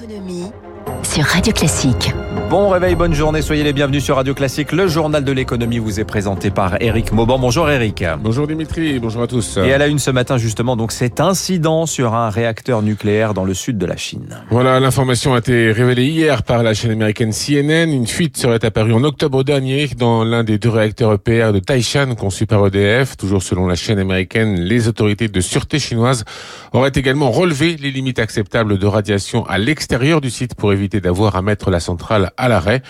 L'économie sur Radio Classique. Bon réveil, bonne journée, soyez les bienvenus sur Radio Classique. Le journal de l'économie vous est présenté par Eric Mauban. Bonjour Eric. Bonjour Dimitri, bonjour à tous. Et à la une ce matin justement, donc cet incident sur un réacteur nucléaire dans le sud de la Chine. Voilà, l'information a été révélée hier par la chaîne américaine CNN. Une fuite serait apparue en octobre dernier dans l'un des deux réacteurs EPR de Taishan conçus par EDF. Toujours selon la chaîne américaine, les autorités de sûreté chinoises auraient également relevé les limites acceptables de radiation à l'extérieur du site pour éviter d'avoir à mettre la centrale à l'arrêt.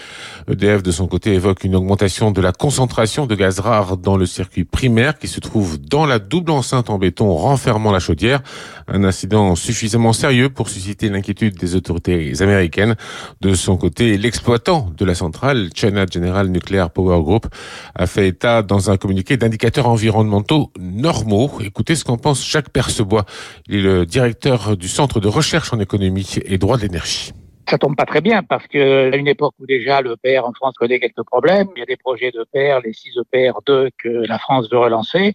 EDF, de son côté, évoque une augmentation de la concentration de gaz rare dans le circuit primaire qui se trouve dans la double enceinte en béton renfermant la chaudière. Un incident suffisamment sérieux pour susciter l'inquiétude des autorités américaines. De son côté, l'exploitant de la centrale, China General Nuclear Power Group, a fait état dans un communiqué d'indicateurs environnementaux normaux. Écoutez ce qu'en pense Jacques Percebois. Il est le directeur du Centre de recherche en économie et droit de l'énergie ça tombe pas très bien parce que à une époque où déjà le PR en France connaît quelques problèmes, il y a des projets de PR, les 6 EPR 2 que la France veut relancer.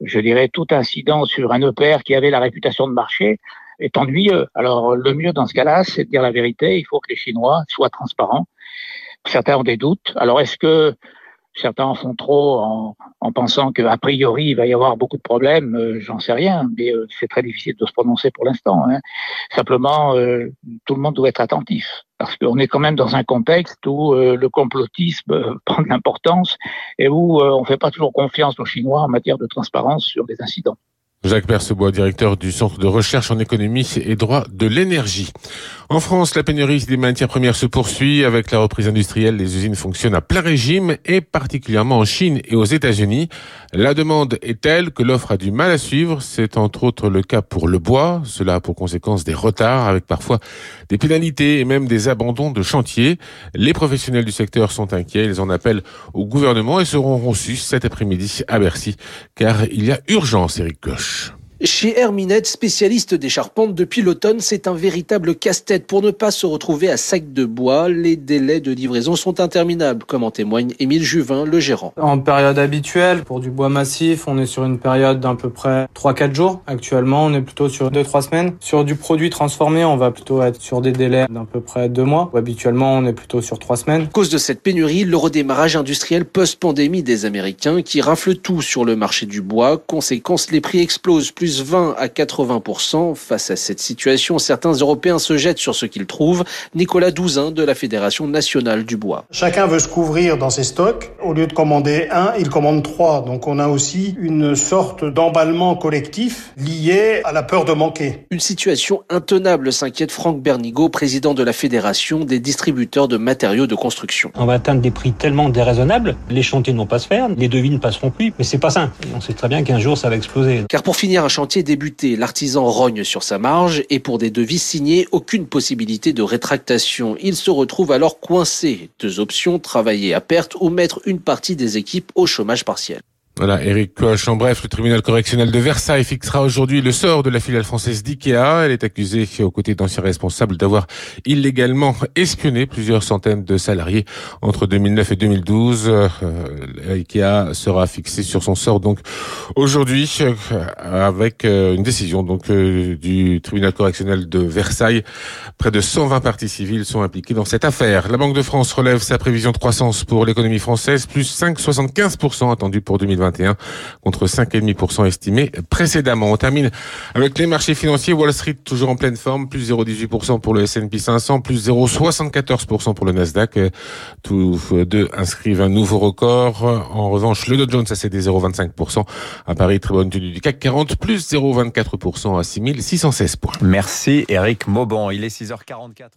Je dirais tout incident sur un EPR qui avait la réputation de marché est ennuyeux. Alors le mieux dans ce cas-là, c'est de dire la vérité. Il faut que les Chinois soient transparents. Certains ont des doutes. Alors est-ce que certains en font trop en, en pensant qu'a priori il va y avoir beaucoup de problèmes, euh, j'en sais rien, mais euh, c'est très difficile de se prononcer pour l'instant. Hein. Simplement, euh, tout le monde doit être attentif, parce qu'on est quand même dans un contexte où le complotisme prend de l'importance et où on ne fait pas toujours confiance aux Chinois en matière de transparence sur des incidents. Jacques Percebois, directeur du Centre de recherche en économie et droit de l'énergie. En France, la pénurie des matières premières se poursuit. Avec la reprise industrielle, les usines fonctionnent à plein régime et particulièrement en Chine et aux États-Unis. La demande est telle que l'offre a du mal à suivre. C'est entre autres le cas pour le bois. Cela a pour conséquence des retards avec parfois des pénalités et même des abandons de chantiers. Les professionnels du secteur sont inquiets. Ils en appellent au gouvernement et seront reçus cet après-midi à Bercy car il y a urgence, Eric Koch. Chez Herminette, spécialiste des charpentes depuis l'automne, c'est un véritable casse-tête pour ne pas se retrouver à sac de bois. Les délais de livraison sont interminables, comme en témoigne Émile Juvin, le gérant. En période habituelle, pour du bois massif, on est sur une période d'à peu près 3-4 jours. Actuellement, on est plutôt sur 2-3 semaines. Sur du produit transformé, on va plutôt être sur des délais d'à peu près 2 mois. Habituellement, on est plutôt sur 3 semaines. À cause de cette pénurie, le redémarrage industriel post-pandémie des Américains qui raflent tout sur le marché du bois. Conséquence, les prix explosent plus 20 à 80% Face à cette situation, certains Européens se jettent sur ce qu'ils trouvent. Nicolas Douzin de la Fédération nationale du bois. Chacun veut se couvrir dans ses stocks. Au lieu de commander un, il commande trois. Donc on a aussi une sorte d'emballement collectif lié à la peur de manquer. Une situation intenable, s'inquiète Franck Bernigo, président de la Fédération des distributeurs de matériaux de construction. On va atteindre des prix tellement déraisonnables, les chantiers n'ont pas se faire, les devis ne passeront plus, mais c'est pas simple. on sait très bien qu'un jour ça va exploser. Car pour finir un chantier débuté, l'artisan rogne sur sa marge et pour des devis signés, aucune possibilité de rétractation. Il se retrouve alors coincé. Deux options, travailler à perte ou mettre une partie des équipes au chômage partiel. Voilà, Eric Koch. En bref, le tribunal correctionnel de Versailles fixera aujourd'hui le sort de la filiale française d'IKEA. Elle est accusée, aux côtés d'anciens responsables, d'avoir illégalement espionné plusieurs centaines de salariés entre 2009 et 2012. Euh, IKEA sera fixé sur son sort donc aujourd'hui euh, avec euh, une décision donc euh, du tribunal correctionnel de Versailles. Près de 120 parties civiles sont impliquées dans cette affaire. La Banque de France relève sa prévision de croissance pour l'économie française, plus 5,75% attendu pour 2020 contre 5,5% estimé précédemment. On termine avec les marchés financiers. Wall Street toujours en pleine forme, plus 0,18% pour le S&P 500, plus 0,74% pour le Nasdaq. Tous deux inscrivent un nouveau record. En revanche, le Dow Jones a cédé 0,25%. À Paris, très bonne tenue du CAC 40, plus 0,24% à 6616 points. Merci Eric Mauban. Il est 6h44.